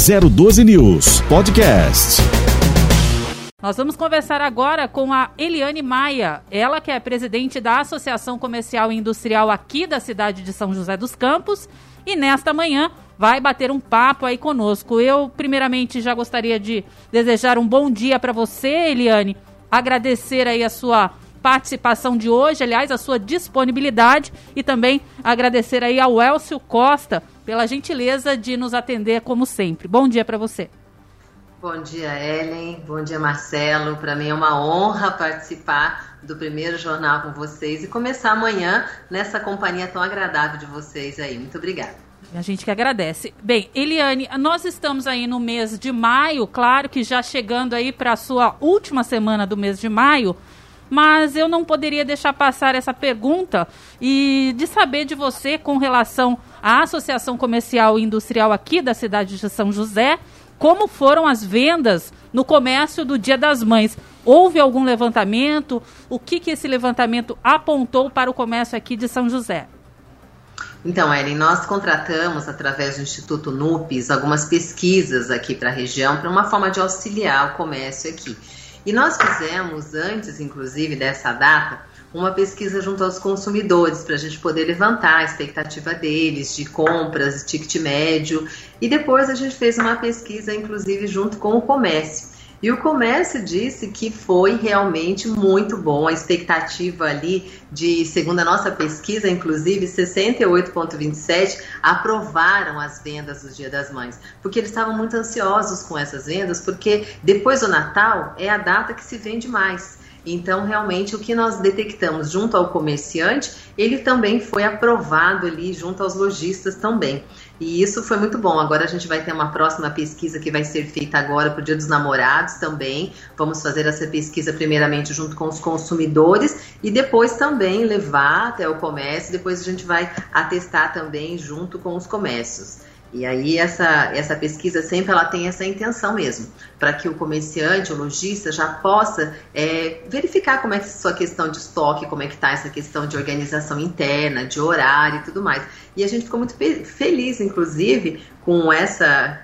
012 News Podcast. Nós vamos conversar agora com a Eliane Maia, ela que é presidente da Associação Comercial e Industrial aqui da cidade de São José dos Campos e nesta manhã vai bater um papo aí conosco. Eu, primeiramente, já gostaria de desejar um bom dia para você, Eliane, agradecer aí a sua participação de hoje, aliás, a sua disponibilidade e também agradecer aí ao Elcio Costa pela gentileza de nos atender como sempre. Bom dia para você. Bom dia, Ellen. Bom dia, Marcelo. Para mim é uma honra participar do primeiro jornal com vocês e começar amanhã nessa companhia tão agradável de vocês aí. Muito obrigada. A gente que agradece. Bem, Eliane, nós estamos aí no mês de maio, claro que já chegando aí para a sua última semana do mês de maio, mas eu não poderia deixar passar essa pergunta e de saber de você com relação à Associação Comercial e Industrial aqui da cidade de São José como foram as vendas no comércio do Dia das Mães. Houve algum levantamento? O que, que esse levantamento apontou para o comércio aqui de São José? Então, Ellen, nós contratamos, através do Instituto NUPES, algumas pesquisas aqui para a região, para uma forma de auxiliar o comércio aqui. E nós fizemos, antes, inclusive, dessa data, uma pesquisa junto aos consumidores para a gente poder levantar a expectativa deles de compras, ticket médio. E depois a gente fez uma pesquisa, inclusive, junto com o comércio. E o comércio disse que foi realmente muito bom. A expectativa ali de, segundo a nossa pesquisa, inclusive, 68,27 aprovaram as vendas do Dia das Mães, porque eles estavam muito ansiosos com essas vendas, porque depois do Natal é a data que se vende mais. Então, realmente, o que nós detectamos junto ao comerciante, ele também foi aprovado ali junto aos lojistas também. E isso foi muito bom. Agora a gente vai ter uma próxima pesquisa que vai ser feita agora para o Dia dos Namorados também. Vamos fazer essa pesquisa primeiramente junto com os consumidores e depois também levar até o comércio. Depois a gente vai atestar também junto com os comércios. E aí essa, essa pesquisa sempre ela tem essa intenção mesmo, para que o comerciante, o lojista já possa é, verificar como é que é sua questão de estoque, como é que está essa questão de organização interna, de horário e tudo mais. E a gente ficou muito feliz, inclusive, com essa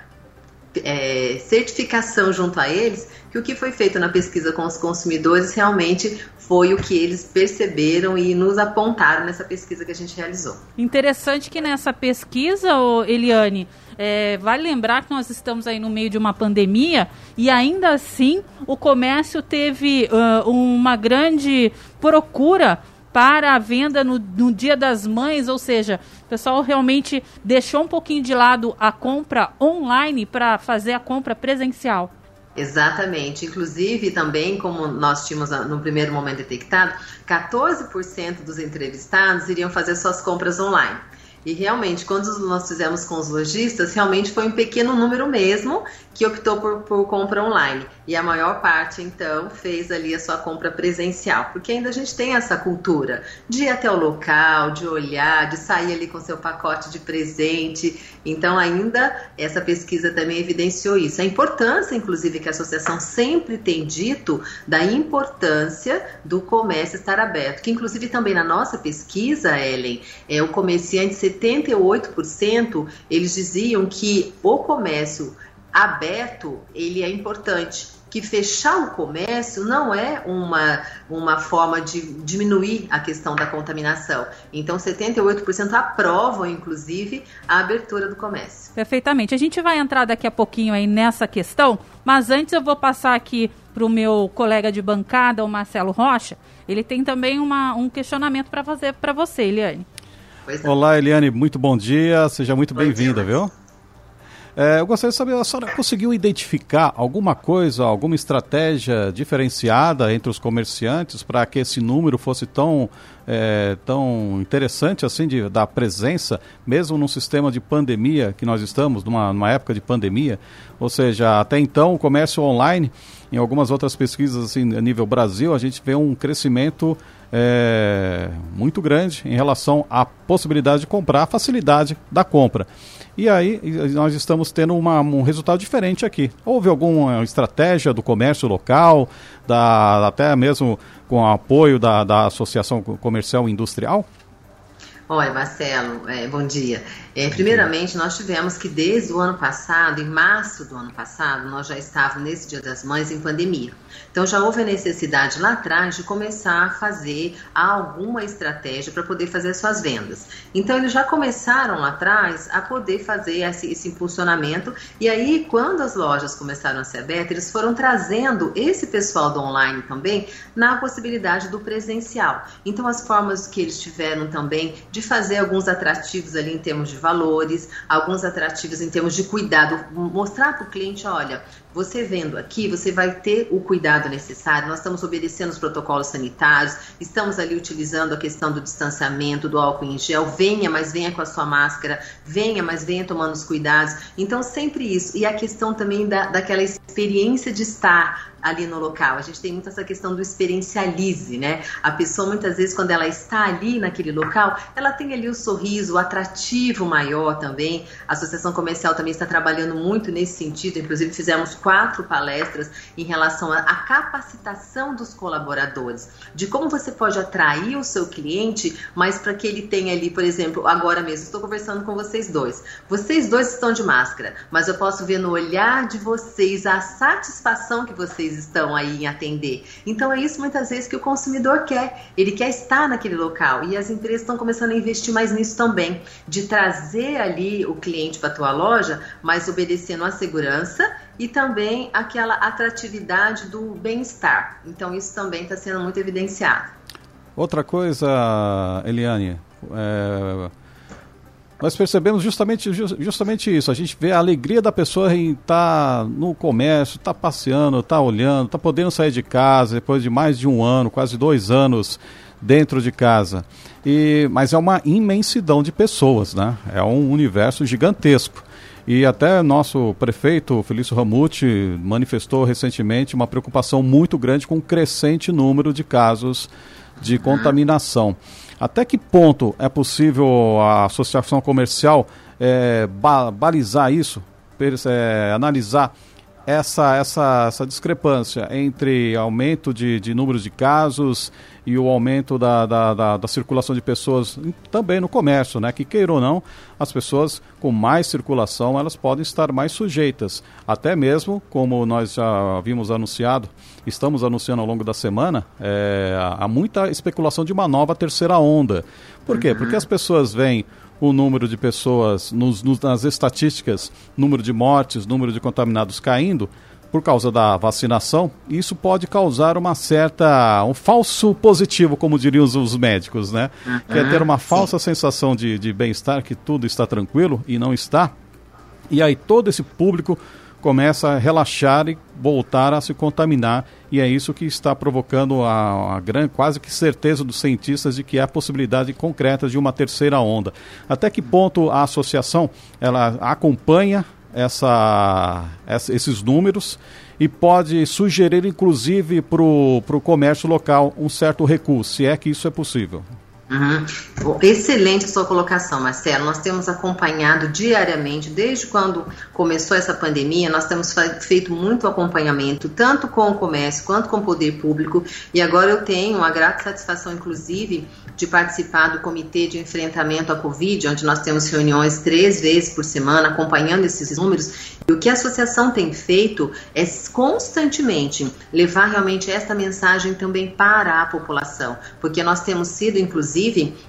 é, certificação junto a eles, que o que foi feito na pesquisa com os consumidores realmente foi o que eles perceberam e nos apontaram nessa pesquisa que a gente realizou. Interessante que nessa pesquisa, Eliane, é, vale lembrar que nós estamos aí no meio de uma pandemia e ainda assim o comércio teve uh, uma grande procura para a venda no, no, Dia das Mães, ou seja, o pessoal realmente deixou um pouquinho de lado a compra online para fazer a compra presencial. Exatamente. Inclusive, também, como nós tínhamos no primeiro momento detectado, 14% dos entrevistados iriam fazer suas compras online. E realmente, quando nós fizemos com os lojistas, realmente foi um pequeno número mesmo que optou por, por, compra online. E a maior parte, então, fez ali a sua compra presencial. Porque ainda a gente tem essa cultura de ir até o local, de olhar, de sair ali com seu pacote de presente. Então, ainda essa pesquisa também evidenciou isso. A importância, inclusive, que a associação sempre tem dito da importância do comércio estar aberto. Que, inclusive, também na nossa pesquisa, Ellen, é, o comerciante 78% eles diziam que o comércio aberto ele é importante que fechar o comércio não é uma, uma forma de diminuir a questão da contaminação. Então, 78% aprovam, inclusive, a abertura do comércio. Perfeitamente. A gente vai entrar daqui a pouquinho aí nessa questão, mas antes eu vou passar aqui para o meu colega de bancada, o Marcelo Rocha. Ele tem também uma, um questionamento para fazer para você, Eliane. Olá, Eliane, muito bom dia. Seja muito bem-vinda, viu? É, eu gostaria de saber, a senhora conseguiu identificar alguma coisa, alguma estratégia diferenciada entre os comerciantes para que esse número fosse tão, é, tão interessante assim de, da presença, mesmo num sistema de pandemia que nós estamos, numa, numa época de pandemia? Ou seja, até então o comércio online, em algumas outras pesquisas assim, a nível Brasil, a gente vê um crescimento é, muito grande em relação à possibilidade de comprar, a facilidade da compra. E aí nós estamos tendo uma, um resultado diferente aqui. Houve alguma estratégia do comércio local, da, até mesmo com o apoio da, da Associação Comercial Industrial? Olha, Marcelo, é, bom dia. É, primeiramente, nós tivemos que desde o ano passado, em março do ano passado, nós já estávamos nesse Dia das Mães em pandemia. Então já houve a necessidade lá atrás de começar a fazer alguma estratégia para poder fazer suas vendas. Então eles já começaram lá atrás a poder fazer esse, esse impulsionamento e aí quando as lojas começaram a ser abertas, eles foram trazendo esse pessoal do online também na possibilidade do presencial. Então as formas que eles tiveram também de fazer alguns atrativos ali em termos de valores, alguns atrativos em termos de cuidado, mostrar para o cliente, olha, você vendo aqui, você vai ter o cuidado necessário. Nós estamos obedecendo os protocolos sanitários, estamos ali utilizando a questão do distanciamento, do álcool em gel. Venha, mas venha com a sua máscara. Venha, mas venha tomando os cuidados. Então, sempre isso. E a questão também da, daquela experiência de estar ali no local. A gente tem muito essa questão do experiencialize, né? A pessoa muitas vezes quando ela está ali naquele local, ela tem ali o sorriso, o atrativo maior também. A Associação Comercial também está trabalhando muito nesse sentido. Inclusive fizemos quatro palestras em relação à capacitação dos colaboradores, de como você pode atrair o seu cliente, mas para que ele tenha ali, por exemplo, agora mesmo estou conversando com vocês dois. Vocês dois estão de máscara, mas eu posso ver no olhar de vocês a satisfação que vocês estão aí em atender. Então é isso muitas vezes que o consumidor quer. Ele quer estar naquele local e as empresas estão começando a investir mais nisso também, de trazer ali o cliente para a tua loja, mas obedecendo a segurança e também aquela atratividade do bem-estar. Então isso também está sendo muito evidenciado. Outra coisa, Eliane, é nós percebemos justamente, justamente isso. A gente vê a alegria da pessoa em estar tá no comércio, estar tá passeando, estar tá olhando, estar tá podendo sair de casa depois de mais de um ano, quase dois anos dentro de casa. E, mas é uma imensidão de pessoas, né? É um universo gigantesco. E até nosso prefeito, Felício Ramute, manifestou recentemente uma preocupação muito grande com o crescente número de casos de contaminação. Até que ponto é possível a associação comercial é, ba balizar isso, é, analisar essa, essa, essa discrepância entre aumento de, de número de casos e o aumento da, da, da, da, circulação de pessoas também no comércio, né? Que queira ou não, as pessoas com mais circulação elas podem estar mais sujeitas. Até mesmo, como nós já vimos anunciado, estamos anunciando ao longo da semana, é, há muita especulação de uma nova terceira onda. Por quê? Uhum. Porque as pessoas veem o número de pessoas nos, nos, nas estatísticas, número de mortes, número de contaminados caindo, por causa da vacinação, isso pode causar uma certa. um falso positivo, como diriam os, os médicos, né? Uhum, que é ter uma falsa sim. sensação de, de bem-estar, que tudo está tranquilo e não está. E aí todo esse público começa a relaxar e voltar a se contaminar. E é isso que está provocando a, a quase que certeza dos cientistas de que há possibilidade concreta de uma terceira onda. Até que ponto a associação ela acompanha essa, essa, esses números e pode sugerir, inclusive, para o comércio local um certo recuo, se é que isso é possível. Uhum. Excelente sua colocação, Marcelo. Nós temos acompanhado diariamente, desde quando começou essa pandemia, nós temos feito muito acompanhamento, tanto com o comércio quanto com o poder público. E agora eu tenho a grata satisfação, inclusive, de participar do Comitê de Enfrentamento à Covid, onde nós temos reuniões três vezes por semana, acompanhando esses números. E o que a associação tem feito é constantemente levar realmente esta mensagem também para a população, porque nós temos sido, inclusive,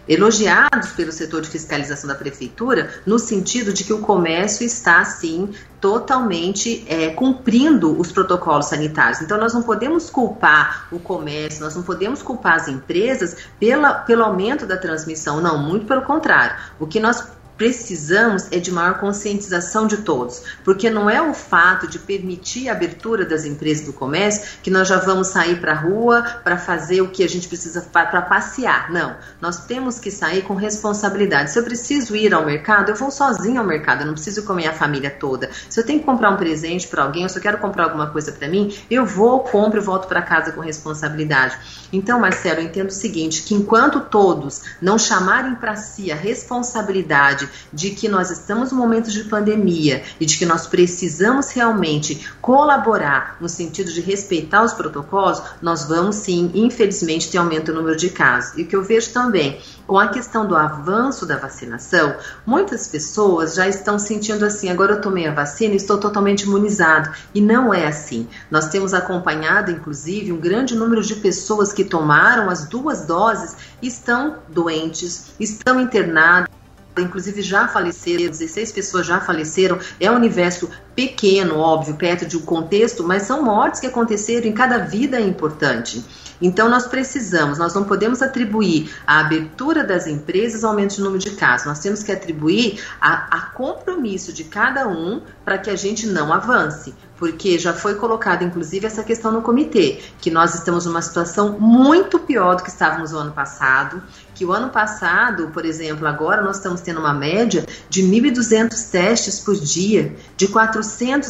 elogiados pelo setor de fiscalização da prefeitura, no sentido de que o comércio está, sim, totalmente é, cumprindo os protocolos sanitários. Então, nós não podemos culpar o comércio, nós não podemos culpar as empresas pela, pelo aumento da transmissão, não, muito pelo contrário. O que nós precisamos é de maior conscientização de todos, porque não é o fato de permitir a abertura das empresas do comércio que nós já vamos sair para a rua para fazer o que a gente precisa para passear. Não, nós temos que sair com responsabilidade. Se eu preciso ir ao mercado, eu vou sozinho ao mercado, eu não preciso com a família toda. Se eu tenho que comprar um presente para alguém, eu quero comprar alguma coisa para mim, eu vou, compro e volto para casa com responsabilidade. Então, Marcelo, eu entendo o seguinte, que enquanto todos não chamarem para si a responsabilidade de que nós estamos num momento de pandemia e de que nós precisamos realmente colaborar no sentido de respeitar os protocolos, nós vamos sim, infelizmente, ter aumento no número de casos. E o que eu vejo também com a questão do avanço da vacinação, muitas pessoas já estão sentindo assim: agora eu tomei a vacina e estou totalmente imunizado. E não é assim. Nós temos acompanhado, inclusive, um grande número de pessoas que tomaram as duas doses estão doentes, estão internadas inclusive já faleceram, 16 pessoas já faleceram, é um universo pequeno, óbvio, perto de um contexto, mas são mortes que aconteceram e cada vida é importante. Então, nós precisamos, nós não podemos atribuir a abertura das empresas ao aumento de número de casos, nós temos que atribuir a, a compromisso de cada um para que a gente não avance porque já foi colocada, inclusive, essa questão no comitê, que nós estamos numa situação muito pior do que estávamos no ano passado, que o ano passado, por exemplo, agora nós estamos tendo uma média de 1.200 testes por dia, de 400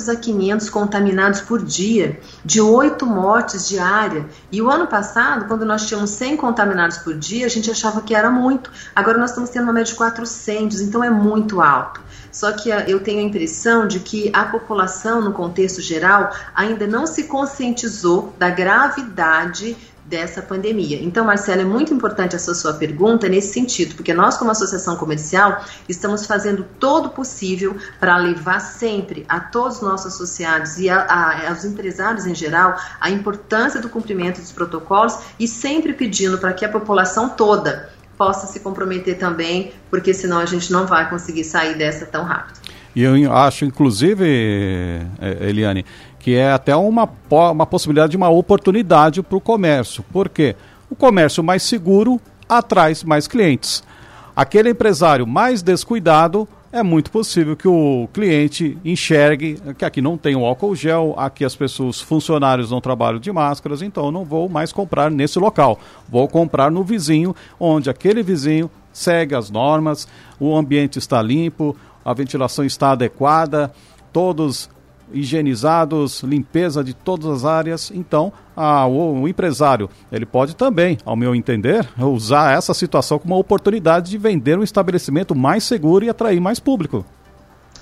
a 500 contaminados por dia, de 8 mortes diária. E o ano passado, quando nós tínhamos 100 contaminados por dia, a gente achava que era muito. Agora nós estamos tendo uma média de 400, então é muito alto. Só que ah, eu tenho a impressão de que a população, no contexto geral, ainda não se conscientizou da gravidade dessa pandemia. Então, Marcelo, é muito importante essa sua pergunta nesse sentido, porque nós, como associação comercial, estamos fazendo todo o possível para levar sempre a todos os nossos associados e a, a, aos empresários em geral a importância do cumprimento dos protocolos e sempre pedindo para que a população toda possa se comprometer também, porque senão a gente não vai conseguir sair dessa tão rápido. E eu acho, inclusive, é, Eliane, que é até uma, uma possibilidade de uma oportunidade para o comércio. Por quê? O comércio mais seguro atrai mais clientes. Aquele empresário mais descuidado é muito possível que o cliente enxergue que aqui não tem o álcool gel, aqui as pessoas, funcionários não trabalham de máscaras, então não vou mais comprar nesse local. Vou comprar no vizinho, onde aquele vizinho segue as normas, o ambiente está limpo, a ventilação está adequada, todos higienizados, limpeza de todas as áreas. Então, a, o, o, empresário ele pode também, ao meu entender, usar essa situação como uma oportunidade de vender um estabelecimento mais seguro e atrair mais público.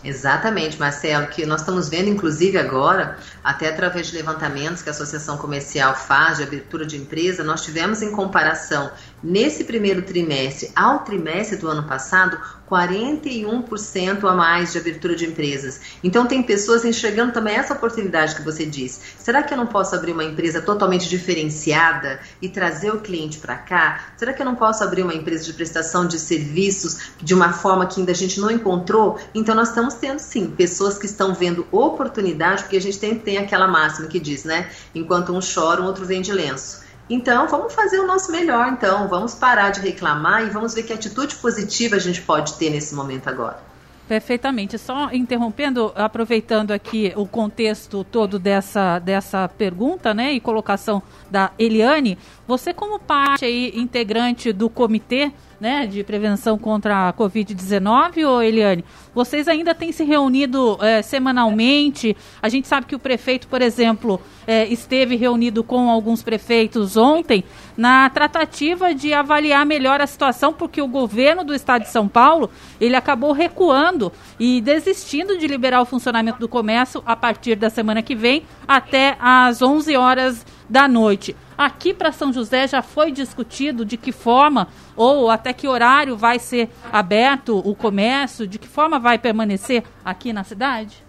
Exatamente, Marcelo, que nós estamos vendo, inclusive agora, até através de levantamentos que a Associação Comercial faz de abertura de empresa, nós tivemos em comparação nesse primeiro trimestre ao trimestre do ano passado 41% a mais de abertura de empresas. Então tem pessoas enxergando também essa oportunidade que você disse. Será que eu não posso abrir uma empresa totalmente diferenciada e trazer o cliente para cá? Será que eu não posso abrir uma empresa de prestação de serviços de uma forma que ainda a gente não encontrou? Então nós estamos tendo sim pessoas que estão vendo oportunidade, porque a gente tem, tem aquela máxima que diz, né? Enquanto um chora, o outro vende lenço. Então, vamos fazer o nosso melhor, então. Vamos parar de reclamar e vamos ver que atitude positiva a gente pode ter nesse momento agora. Perfeitamente. Só interrompendo, aproveitando aqui o contexto todo dessa, dessa pergunta, né, e colocação da Eliane, você como parte aí, integrante do comitê, né, de prevenção contra a Covid-19, ô Eliane, vocês ainda têm se reunido é, semanalmente? A gente sabe que o prefeito, por exemplo, é, esteve reunido com alguns prefeitos ontem na tratativa de avaliar melhor a situação, porque o governo do estado de São Paulo ele acabou recuando e desistindo de liberar o funcionamento do comércio a partir da semana que vem até às 11 horas da noite. Aqui para São José já foi discutido de que forma ou até que horário vai ser aberto o comércio, de que forma vai permanecer aqui na cidade?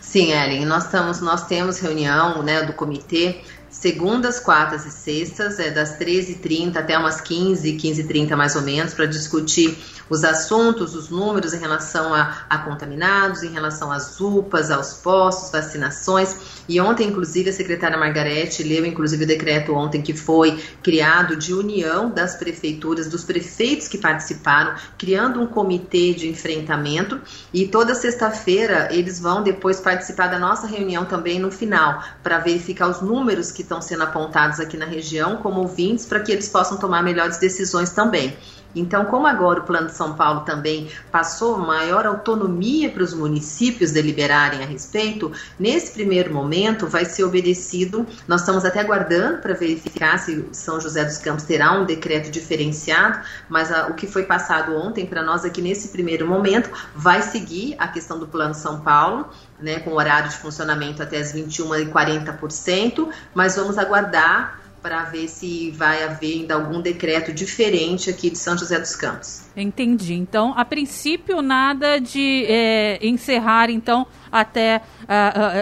Sim, Ellen, nós, estamos, nós temos reunião né, do comitê segundas, quartas e sextas, é das 13h30 até umas 15, 15h30 mais ou menos, para discutir os assuntos, os números em relação a, a, contaminados, em relação às UPAs, aos postos, vacinações. E ontem, inclusive, a secretária Margarete leu, inclusive, o decreto ontem que foi criado de união das prefeituras, dos prefeitos que participaram, criando um comitê de enfrentamento. E toda sexta-feira eles vão depois participar da nossa reunião também no final, para verificar os números que estão sendo apontados aqui na região como ouvintes, para que eles possam tomar melhores decisões também. Então, como agora o Plano de São Paulo também passou maior autonomia para os municípios deliberarem a respeito, nesse primeiro momento vai ser obedecido. Nós estamos até aguardando para verificar se São José dos Campos terá um decreto diferenciado, mas a, o que foi passado ontem para nós aqui nesse primeiro momento vai seguir a questão do Plano São Paulo né, com horário de funcionamento até as 21h40%, mas vamos aguardar para ver se vai haver ainda algum decreto diferente aqui de São José dos Campos. Entendi. Então, a princípio, nada de é, encerrar, então, até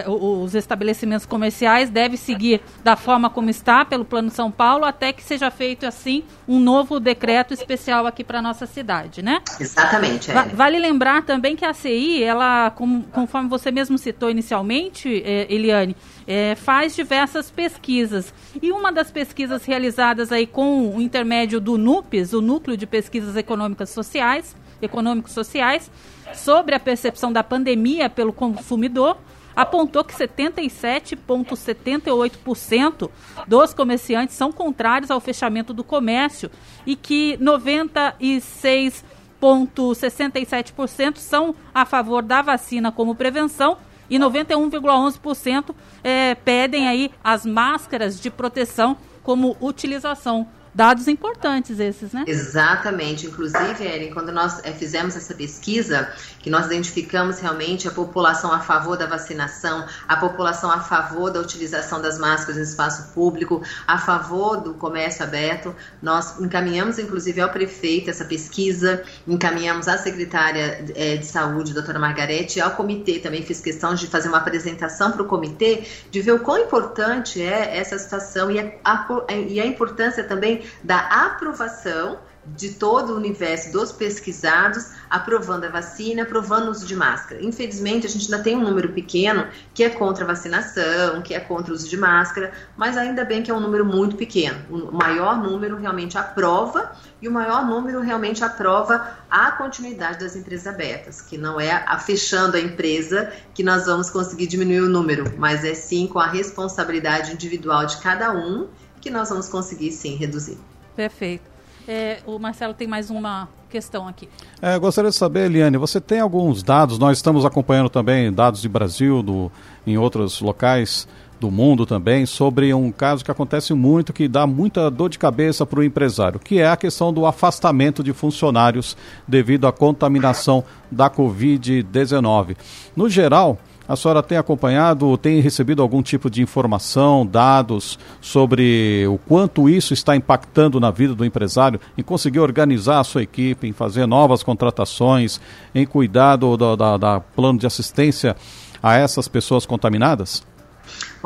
uh, uh, os estabelecimentos comerciais deve seguir da forma como está pelo Plano São Paulo até que seja feito assim um novo decreto especial aqui para nossa cidade, né? Exatamente. Va vale lembrar também que a CI, ela, com, conforme você mesmo citou inicialmente, eh, Eliane, eh, faz diversas pesquisas e uma das pesquisas realizadas aí com o intermédio do NUPES, o Núcleo de Pesquisas Econômicas Sociais, Econômicos Sociais, sobre a percepção da pandemia pelo consumidor, apontou que 77,78% dos comerciantes são contrários ao fechamento do comércio e que 96,67% são a favor da vacina como prevenção e 91,11% é, pedem aí as máscaras de proteção como utilização Dados importantes esses, né? Exatamente. Inclusive, Ellen, quando nós é, fizemos essa pesquisa, que nós identificamos realmente a população a favor da vacinação, a população a favor da utilização das máscaras no espaço público, a favor do comércio aberto, nós encaminhamos, inclusive, ao prefeito essa pesquisa, encaminhamos à secretária é, de saúde, doutora Margarete, e ao comitê também fiz questão de fazer uma apresentação para o comitê, de ver o quão importante é essa situação e a, e a importância também da aprovação de todo o universo dos pesquisados aprovando a vacina, aprovando o uso de máscara. Infelizmente, a gente ainda tem um número pequeno que é contra a vacinação, que é contra o uso de máscara, mas ainda bem que é um número muito pequeno. O maior número realmente aprova e o maior número realmente aprova a continuidade das empresas abertas, que não é a fechando a empresa que nós vamos conseguir diminuir o número, mas é sim com a responsabilidade individual de cada um que nós vamos conseguir sim reduzir. Perfeito. É, o Marcelo tem mais uma questão aqui. É, gostaria de saber, Eliane, você tem alguns dados, nós estamos acompanhando também dados de Brasil, do, em outros locais do mundo também, sobre um caso que acontece muito, que dá muita dor de cabeça para o empresário, que é a questão do afastamento de funcionários devido à contaminação da Covid-19. No geral, a senhora tem acompanhado, tem recebido algum tipo de informação, dados sobre o quanto isso está impactando na vida do empresário, em conseguir organizar a sua equipe, em fazer novas contratações, em cuidar do da, da plano de assistência a essas pessoas contaminadas?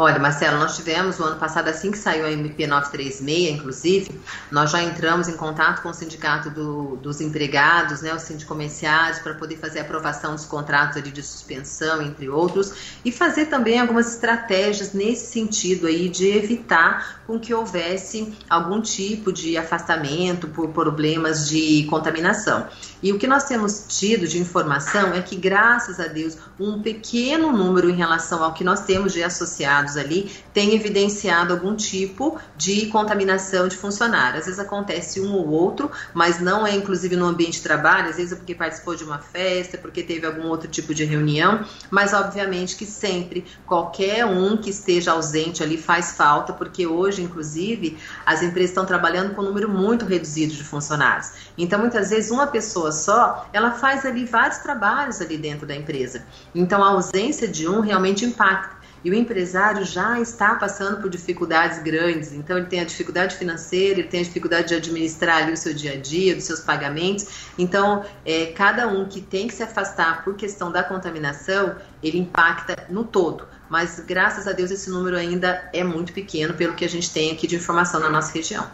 Olha, Marcelo, nós tivemos o ano passado, assim que saiu a MP 936, inclusive, nós já entramos em contato com o sindicato do, dos empregados, né, os sindicomerciários, para poder fazer a aprovação dos contratos ali de suspensão, entre outros, e fazer também algumas estratégias nesse sentido aí de evitar com que houvesse algum tipo de afastamento por problemas de contaminação. E o que nós temos tido de informação é que, graças a Deus, um pequeno número em relação ao que nós temos de associados dados ali tem evidenciado algum tipo de contaminação de funcionário. Às vezes acontece um ou outro, mas não é inclusive no ambiente de trabalho, às vezes é porque participou de uma festa, porque teve algum outro tipo de reunião, mas obviamente que sempre qualquer um que esteja ausente ali faz falta, porque hoje, inclusive, as empresas estão trabalhando com um número muito reduzido de funcionários. Então, muitas vezes, uma pessoa só, ela faz ali vários trabalhos ali dentro da empresa. Então, a ausência de um realmente impacta. E o empresário já está passando por dificuldades grandes, então ele tem a dificuldade financeira, ele tem a dificuldade de administrar ali o seu dia a dia, dos seus pagamentos. Então, é, cada um que tem que se afastar por questão da contaminação, ele impacta no todo. Mas graças a Deus esse número ainda é muito pequeno pelo que a gente tem aqui de informação na nossa região.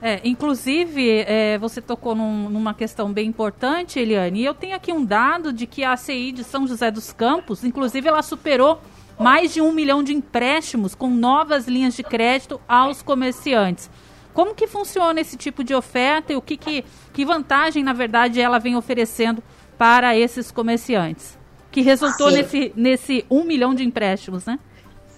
É, inclusive, é, você tocou num, numa questão bem importante, Eliane, e eu tenho aqui um dado de que a ACI de São José dos Campos, inclusive, ela superou mais de um milhão de empréstimos com novas linhas de crédito aos comerciantes. Como que funciona esse tipo de oferta e o que, que, que vantagem, na verdade, ela vem oferecendo para esses comerciantes? Que resultou nesse, nesse um milhão de empréstimos, né?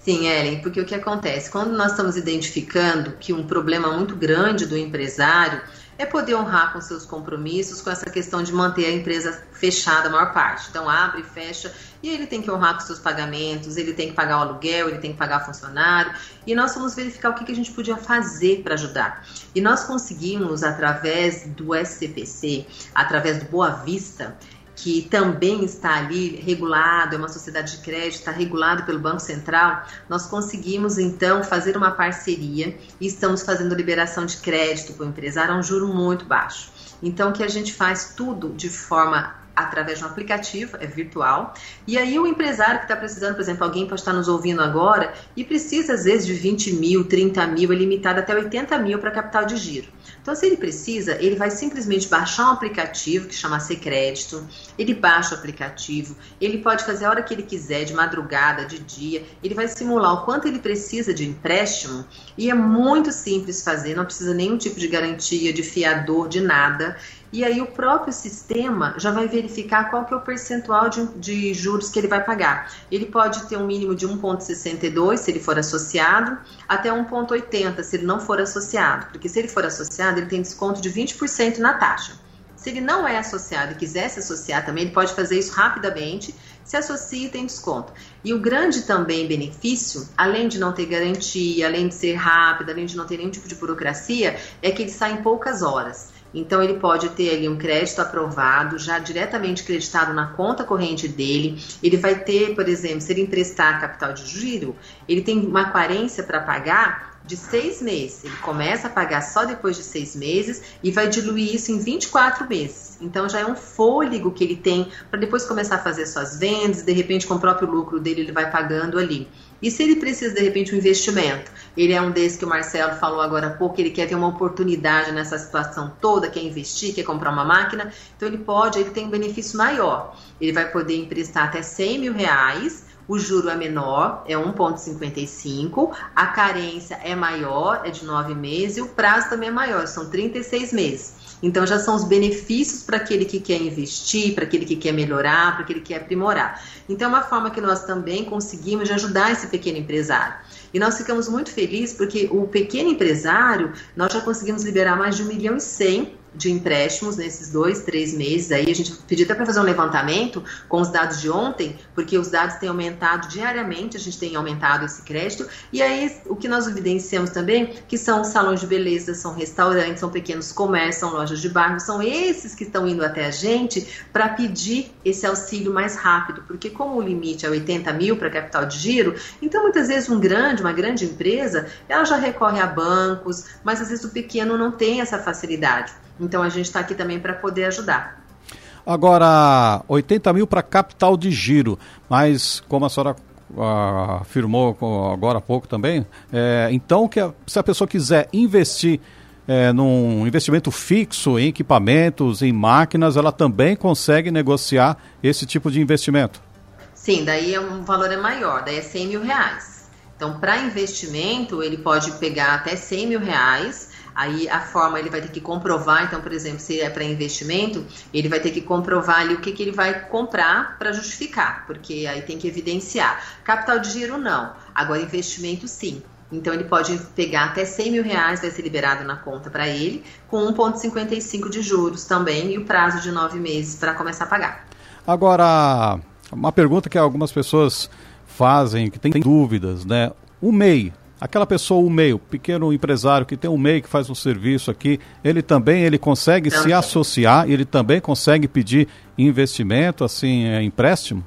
Sim, Ellen, porque o que acontece? Quando nós estamos identificando que um problema muito grande do empresário é poder honrar com seus compromissos, com essa questão de manter a empresa fechada a maior parte. Então, abre, fecha, e ele tem que honrar com seus pagamentos, ele tem que pagar o aluguel, ele tem que pagar funcionário, e nós fomos verificar o que, que a gente podia fazer para ajudar. E nós conseguimos, através do SCPC, através do Boa Vista, que também está ali regulado, é uma sociedade de crédito, está regulado pelo Banco Central, nós conseguimos então fazer uma parceria e estamos fazendo liberação de crédito para o empresário a um juro muito baixo. Então, que a gente faz tudo de forma através de um aplicativo, é virtual. E aí o empresário que está precisando, por exemplo, alguém pode estar nos ouvindo agora e precisa às vezes de 20 mil, 30 mil, é limitado até 80 mil para capital de giro. Então, se ele precisa, ele vai simplesmente baixar um aplicativo que chama C Crédito, ele baixa o aplicativo, ele pode fazer a hora que ele quiser, de madrugada, de dia, ele vai simular o quanto ele precisa de empréstimo e é muito simples fazer, não precisa nenhum tipo de garantia, de fiador, de nada. E aí o próprio sistema já vai verificar qual que é o percentual de, de juros que ele vai pagar. Ele pode ter um mínimo de 1,62 se ele for associado, até 1,80 se ele não for associado. Porque se ele for associado, ele tem desconto de 20% na taxa. Se ele não é associado e quiser se associar também, ele pode fazer isso rapidamente, se associa e tem desconto. E o grande também benefício, além de não ter garantia, além de ser rápido, além de não ter nenhum tipo de burocracia, é que ele sai em poucas horas. Então ele pode ter ali um crédito aprovado, já diretamente creditado na conta corrente dele. Ele vai ter, por exemplo, se ele emprestar capital de giro, ele tem uma carência para pagar de seis meses. Ele começa a pagar só depois de seis meses e vai diluir isso em 24 meses. Então já é um fôlego que ele tem para depois começar a fazer suas vendas, de repente com o próprio lucro dele ele vai pagando ali. E se ele precisa, de repente, um investimento? Ele é um desses que o Marcelo falou agora há pouco, ele quer ter uma oportunidade nessa situação toda, quer investir, quer comprar uma máquina, então ele pode, ele tem um benefício maior. Ele vai poder emprestar até 100 mil reais, o juro é menor, é 1,55, a carência é maior, é de 9 meses, e o prazo também é maior, são 36 meses. Então já são os benefícios para aquele que quer investir, para aquele que quer melhorar, para aquele que quer aprimorar. Então é uma forma que nós também conseguimos de ajudar esse pequeno empresário. E nós ficamos muito felizes porque o pequeno empresário, nós já conseguimos liberar mais de 1 milhão e 100 de empréstimos nesses dois, três meses. Aí a gente pediu até para fazer um levantamento com os dados de ontem, porque os dados têm aumentado diariamente, a gente tem aumentado esse crédito. E aí o que nós evidenciamos também, que são salões de beleza, são restaurantes, são pequenos comércios, são lojas de bairro, são esses que estão indo até a gente para pedir esse auxílio mais rápido, porque como o limite é 80 mil para capital de giro, então muitas vezes um grande, uma grande empresa, ela já recorre a bancos, mas às vezes o pequeno não tem essa facilidade. Então a gente está aqui também para poder ajudar. Agora, 80 mil para capital de giro, mas como a senhora uh, afirmou agora há pouco também, é, então que a, se a pessoa quiser investir é, num investimento fixo em equipamentos, em máquinas, ela também consegue negociar esse tipo de investimento? Sim, daí é um valor é maior, daí é 100 mil reais. Então, para investimento, ele pode pegar até 100 mil reais Aí a forma ele vai ter que comprovar, então, por exemplo, se é para investimento, ele vai ter que comprovar ali o que, que ele vai comprar para justificar, porque aí tem que evidenciar. Capital de giro não, agora investimento sim. Então ele pode pegar até 100 mil reais, vai ser liberado na conta para ele, com 1,55 de juros também e o prazo de nove meses para começar a pagar. Agora, uma pergunta que algumas pessoas fazem, que tem dúvidas, né? O MEI, aquela pessoa, o meio, pequeno empresário que tem um MEI que faz um serviço aqui, ele também ele consegue se associar, ele também consegue pedir investimento, assim, é, empréstimo?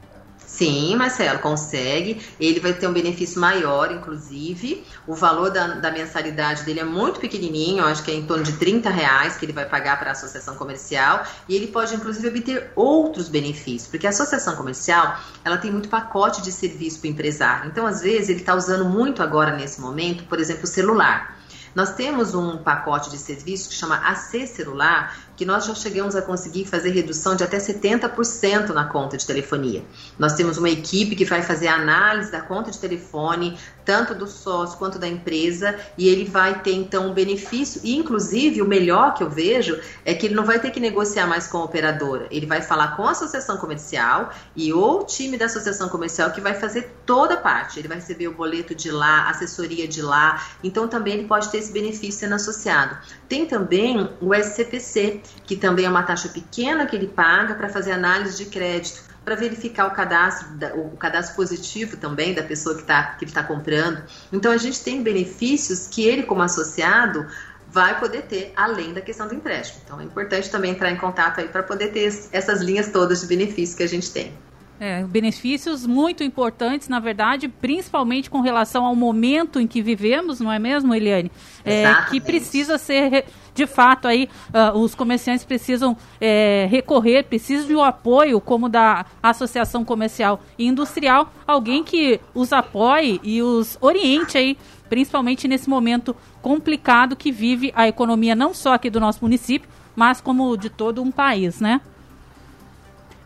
Sim, Marcelo, consegue. Ele vai ter um benefício maior, inclusive. O valor da, da mensalidade dele é muito pequenininho, acho que é em torno de 30 reais que ele vai pagar para a associação comercial. E ele pode, inclusive, obter outros benefícios, porque a associação comercial ela tem muito pacote de serviço para o empresário. Então, às vezes, ele está usando muito agora, nesse momento, por exemplo, o celular. Nós temos um pacote de serviço que chama AC Celular, que nós já chegamos a conseguir fazer redução de até 70% na conta de telefonia. Nós temos uma equipe que vai fazer a análise da conta de telefone, tanto do sócio quanto da empresa, e ele vai ter então um benefício, e inclusive o melhor que eu vejo é que ele não vai ter que negociar mais com a operadora, ele vai falar com a associação comercial e o time da associação comercial que vai fazer toda a parte, ele vai receber o boleto de lá, assessoria de lá, então também ele pode ter esse benefício sendo associado. Tem também o SCPC, que também é uma taxa pequena que ele paga para fazer análise de crédito para verificar o cadastro, o cadastro positivo também da pessoa que está que tá comprando. Então a gente tem benefícios que ele, como associado, vai poder ter além da questão do empréstimo. Então é importante também entrar em contato aí para poder ter essas linhas todas de benefícios que a gente tem. É, benefícios muito importantes, na verdade, principalmente com relação ao momento em que vivemos, não é mesmo, Eliane? É, que precisa ser, de fato, aí uh, os comerciantes precisam é, recorrer, precisam de um apoio, como da Associação Comercial e Industrial, alguém que os apoie e os oriente aí, principalmente nesse momento complicado que vive a economia não só aqui do nosso município, mas como de todo um país, né?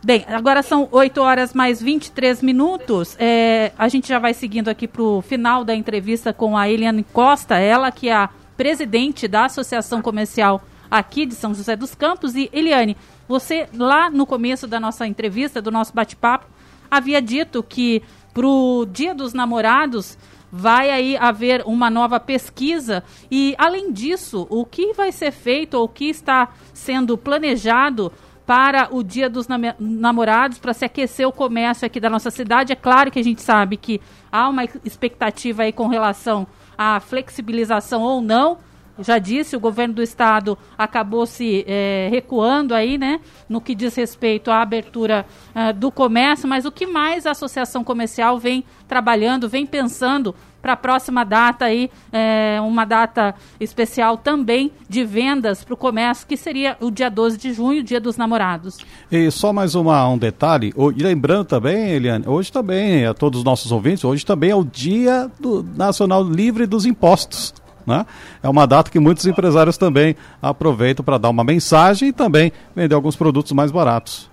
Bem, agora são 8 horas mais 23 minutos. É, a gente já vai seguindo aqui para o final da entrevista com a Eliane Costa, ela que é a presidente da Associação Comercial aqui de São José dos Campos. E Eliane, você lá no começo da nossa entrevista, do nosso bate-papo, havia dito que para o Dia dos Namorados vai aí haver uma nova pesquisa e além disso, o que vai ser feito ou o que está sendo planejado para o Dia dos Namorados, para se aquecer o comércio aqui da nossa cidade. É claro que a gente sabe que há uma expectativa aí com relação à flexibilização ou não. Já disse, o governo do estado acabou se é, recuando aí, né, no que diz respeito à abertura uh, do comércio, mas o que mais a associação comercial vem trabalhando, vem pensando para a próxima data aí, é, uma data especial também de vendas para o comércio, que seria o dia 12 de junho, dia dos namorados. E só mais uma, um detalhe, e lembrando também, Eliane, hoje também, a todos os nossos ouvintes, hoje também é o dia do Nacional Livre dos Impostos. Né? É uma data que muitos empresários também aproveitam para dar uma mensagem e também vender alguns produtos mais baratos.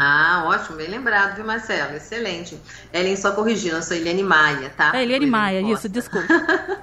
Ah, ótimo, bem lembrado, viu, Marcelo? Excelente. Ellen, só corrigindo, eu sou Eliane Maia, tá? É, Eliane Maia, isso, desculpa.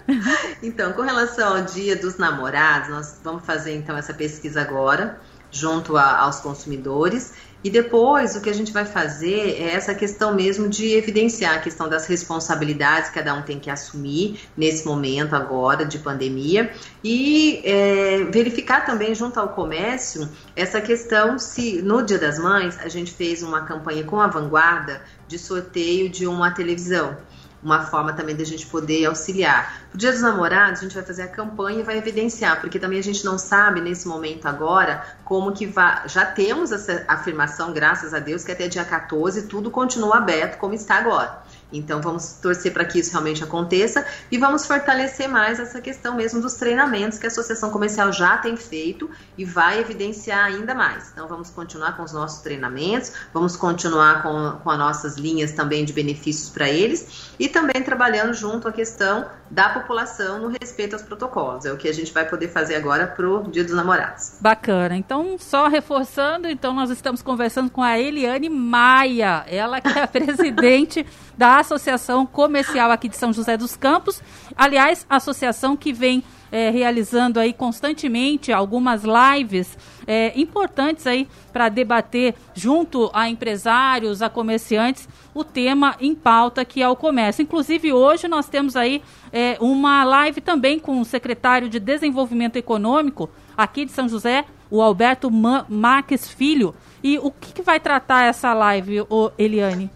então, com relação ao Dia dos Namorados, nós vamos fazer então essa pesquisa agora, junto a, aos consumidores. E depois o que a gente vai fazer é essa questão mesmo de evidenciar a questão das responsabilidades que cada um tem que assumir nesse momento agora de pandemia e é, verificar também junto ao comércio essa questão se no Dia das Mães a gente fez uma campanha com a vanguarda de sorteio de uma televisão uma forma também da gente poder auxiliar. O Dia dos Namorados, a gente vai fazer a campanha e vai evidenciar, porque também a gente não sabe nesse momento agora como que vai. Já temos essa afirmação, graças a Deus, que até dia 14 tudo continua aberto como está agora. Então vamos torcer para que isso realmente aconteça e vamos fortalecer mais essa questão mesmo dos treinamentos que a Associação Comercial já tem feito e vai evidenciar ainda mais. Então vamos continuar com os nossos treinamentos, vamos continuar com, com as nossas linhas também de benefícios para eles e também trabalhando junto à questão da população no respeito aos protocolos. É o que a gente vai poder fazer agora para o Dia dos Namorados. Bacana. Então, só reforçando, então nós estamos conversando com a Eliane Maia, ela que é a presidente da Associação Comercial aqui de São José dos Campos. Aliás, associação que vem é, realizando aí constantemente algumas lives é, importantes aí para debater junto a empresários, a comerciantes, o tema em pauta que é o comércio. Inclusive hoje nós temos aí é, uma live também com o secretário de Desenvolvimento Econômico aqui de São José, o Alberto Marques Filho. E o que, que vai tratar essa live, Eliane?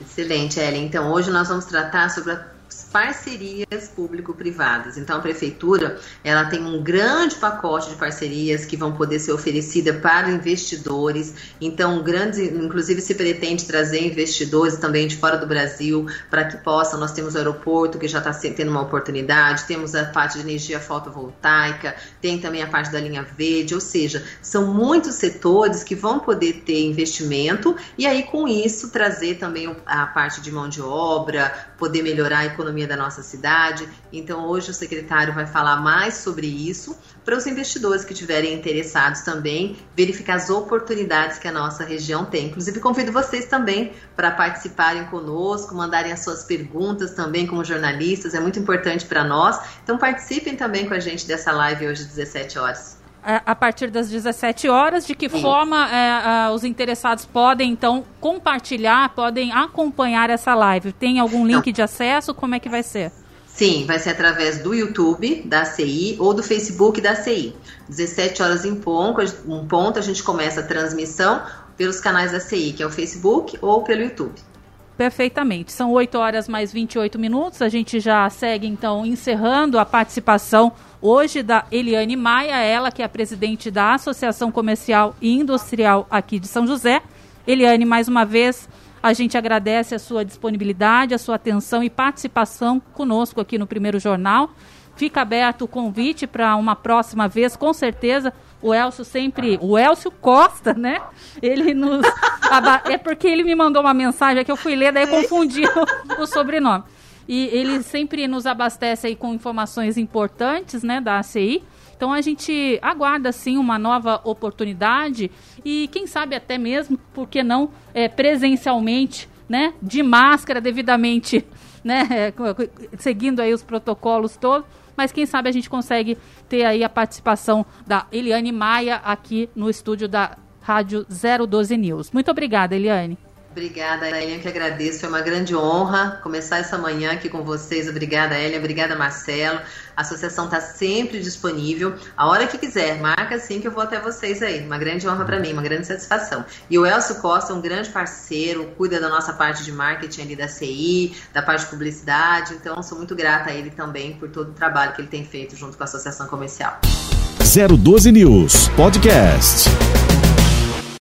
Excelente, Ellen. Então, hoje nós vamos tratar sobre a parcerias público-privadas. Então a prefeitura ela tem um grande pacote de parcerias que vão poder ser oferecida para investidores. Então grande, inclusive se pretende trazer investidores também de fora do Brasil para que possam. Nós temos o aeroporto que já está tendo uma oportunidade, temos a parte de energia fotovoltaica, tem também a parte da linha verde, ou seja, são muitos setores que vão poder ter investimento e aí com isso trazer também a parte de mão de obra, poder melhorar a economia da nossa cidade. Então, hoje o secretário vai falar mais sobre isso para os investidores que estiverem interessados também verificar as oportunidades que a nossa região tem. Inclusive, convido vocês também para participarem conosco, mandarem as suas perguntas também como jornalistas, é muito importante para nós. Então, participem também com a gente dessa live hoje às 17 horas a partir das 17 horas. De que forma é, os interessados podem, então, compartilhar, podem acompanhar essa live? Tem algum link de acesso? Como é que vai ser? Sim, vai ser através do YouTube da CI ou do Facebook da CI. 17 horas em ponto, um ponto a gente começa a transmissão pelos canais da CI, que é o Facebook ou pelo YouTube. Perfeitamente. São 8 horas mais 28 minutos. A gente já segue, então, encerrando a participação hoje da Eliane Maia, ela que é a presidente da Associação Comercial e Industrial aqui de São José. Eliane, mais uma vez, a gente agradece a sua disponibilidade, a sua atenção e participação conosco aqui no Primeiro Jornal. Fica aberto o convite para uma próxima vez, com certeza. O Elcio sempre. O Elcio Costa, né? Ele nos. é porque ele me mandou uma mensagem que eu fui ler, daí confundi o, o sobrenome. E ele sempre nos abastece aí com informações importantes, né, da ACI. Então a gente aguarda sim uma nova oportunidade e quem sabe até mesmo, por que não, é, presencialmente, né, de máscara devidamente, né, seguindo aí os protocolos todos. Mas quem sabe a gente consegue ter aí a participação da Eliane Maia aqui no estúdio da Rádio 012 News. Muito obrigada, Eliane. Obrigada, Elia, que agradeço. Foi uma grande honra começar essa manhã aqui com vocês. Obrigada, Elia. Obrigada, Marcelo. A associação está sempre disponível. A hora que quiser, marca assim que eu vou até vocês aí. Uma grande honra para mim, uma grande satisfação. E o Elcio Costa é um grande parceiro, cuida da nossa parte de marketing ali da CI, da parte de publicidade. Então, sou muito grata a ele também por todo o trabalho que ele tem feito junto com a Associação Comercial. 012 News Podcast.